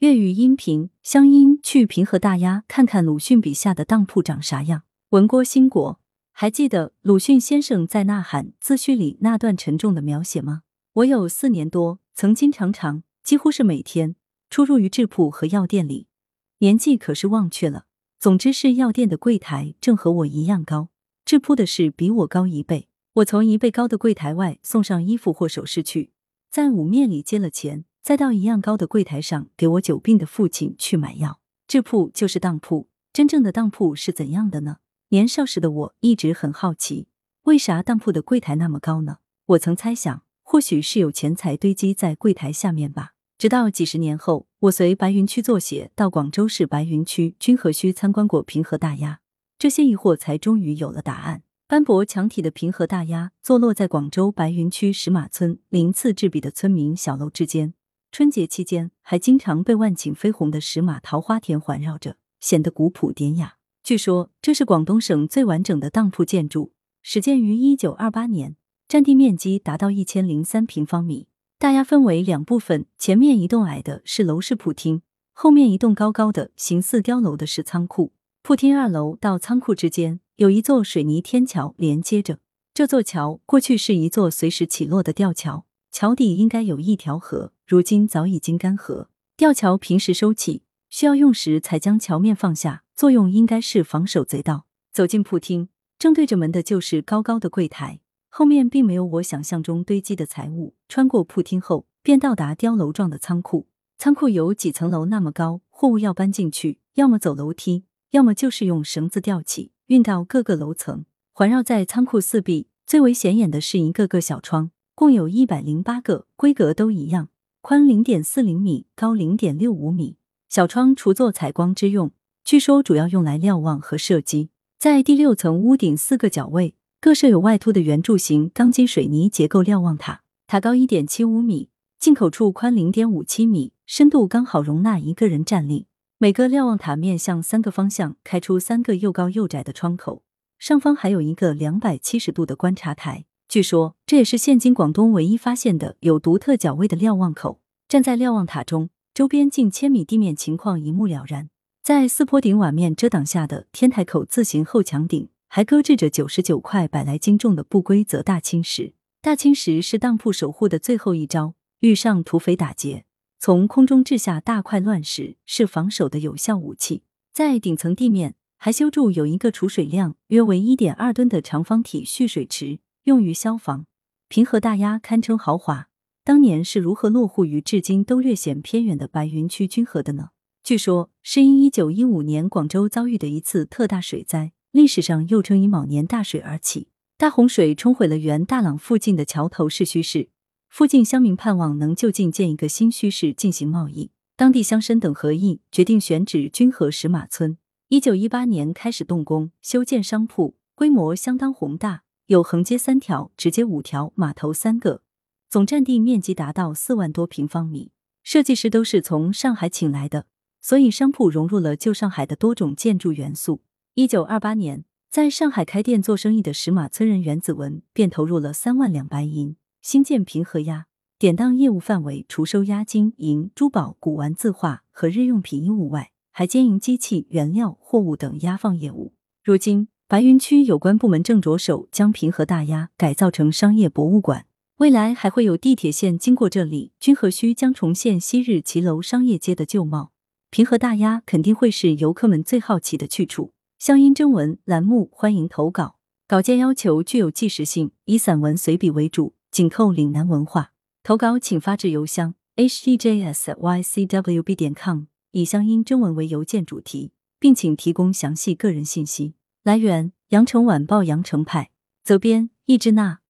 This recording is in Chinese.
粤语音频：乡音去平和大鸭看看鲁迅笔下的当铺长啥样。文郭兴国，还记得鲁迅先生在《呐喊》自序里那段沉重的描写吗？我有四年多，曾经常常，几乎是每天出入于制铺和药店里，年纪可是忘却了。总之是药店的柜台正和我一样高，制铺的是比我高一倍。我从一倍高的柜台外送上衣服或首饰去，在五面里接了钱，再到一样高的柜台上给我久病的父亲去买药。制铺就是当铺，真正的当铺是怎样的呢？年少时的我一直很好奇，为啥当铺的柜台那么高呢？我曾猜想，或许是有钱财堆积在柜台下面吧。直到几十年后，我随白云区作协到广州市白云区君和区参观过平和大鸭，这些疑惑才终于有了答案。斑驳墙体的平和大鸭坐落在广州白云区石马村鳞次栉比的村民小楼之间，春节期间还经常被万顷绯红的石马桃花田环绕着，显得古朴典雅。据说这是广东省最完整的当铺建筑，始建于一九二八年，占地面积达到一千零三平方米。大鸭分为两部分，前面一栋矮的是楼式铺厅，后面一栋高高的形似碉楼的是仓库。铺厅二楼到仓库之间有一座水泥天桥连接着，这座桥过去是一座随时起落的吊桥，桥底应该有一条河，如今早已经干涸。吊桥平时收起，需要用时才将桥面放下，作用应该是防守贼盗。走进铺厅，正对着门的就是高高的柜台。后面并没有我想象中堆积的财物，穿过铺厅后便到达碉楼状的仓库。仓库有几层楼那么高，货物要搬进去，要么走楼梯，要么就是用绳子吊起，运到各个楼层。环绕在仓库四壁，最为显眼的是一个个小窗，共有一百零八个，规格都一样，宽零点四厘米，高零点六五米。小窗除作采光之用，据说主要用来瞭望和射击。在第六层屋顶四个角位。各设有外凸的圆柱形钢筋水泥结构瞭望塔，塔高一点七五米，进口处宽零点五七米，深度刚好容纳一个人站立。每个瞭望塔面向三个方向开出三个又高又窄的窗口，上方还有一个两百七十度的观察台。据说这也是现今广东唯一发现的有独特角位的瞭望口。站在瞭望塔中，周边近千米地面情况一目了然。在四坡顶瓦面遮挡下的天台口字形后墙顶。还搁置着九十九块百来斤重的不规则大青石。大青石是当铺守护的最后一招，遇上土匪打劫，从空中掷下大块乱石，是防守的有效武器。在顶层地面还修筑有一个储水量约为一点二吨的长方体蓄水池，用于消防。平和大鸭堪称豪华，当年是如何落户于至今都略显偏远的白云区君和的呢？据说是因一九一五年广州遭遇的一次特大水灾。历史上又称以卯年大水而起，大洪水冲毁了原大朗附近的桥头市墟市，附近乡民盼望能就近建一个新墟市进行贸易，当地乡绅等合议决定选址君和石马村。一九一八年开始动工修建商铺，规模相当宏大，有横街三条、直街五条、码头三个，总占地面积达到四万多平方米。设计师都是从上海请来的，所以商铺融入了旧上海的多种建筑元素。一九二八年，在上海开店做生意的石马村人袁子文便投入了三万两白银，兴建平和鸭。典当业务范围除收押金、银、珠宝、古玩字画和日用品衣物外，还兼营机器、原料、货物等押放业务。如今，白云区有关部门正着手将平和大鸭改造成商业博物馆，未来还会有地铁线经过这里，君和墟将重现昔日骑楼商业街的旧貌。平和大鸭肯定会是游客们最好奇的去处。乡音征文栏目欢迎投稿，稿件要求具有纪实性，以散文随笔为主，紧扣岭南文化。投稿请发至邮箱 h e j s y c w b 点 com，以乡音征文为邮件主题，并请提供详细个人信息。来源：羊城晚报羊城派，责编：易之娜。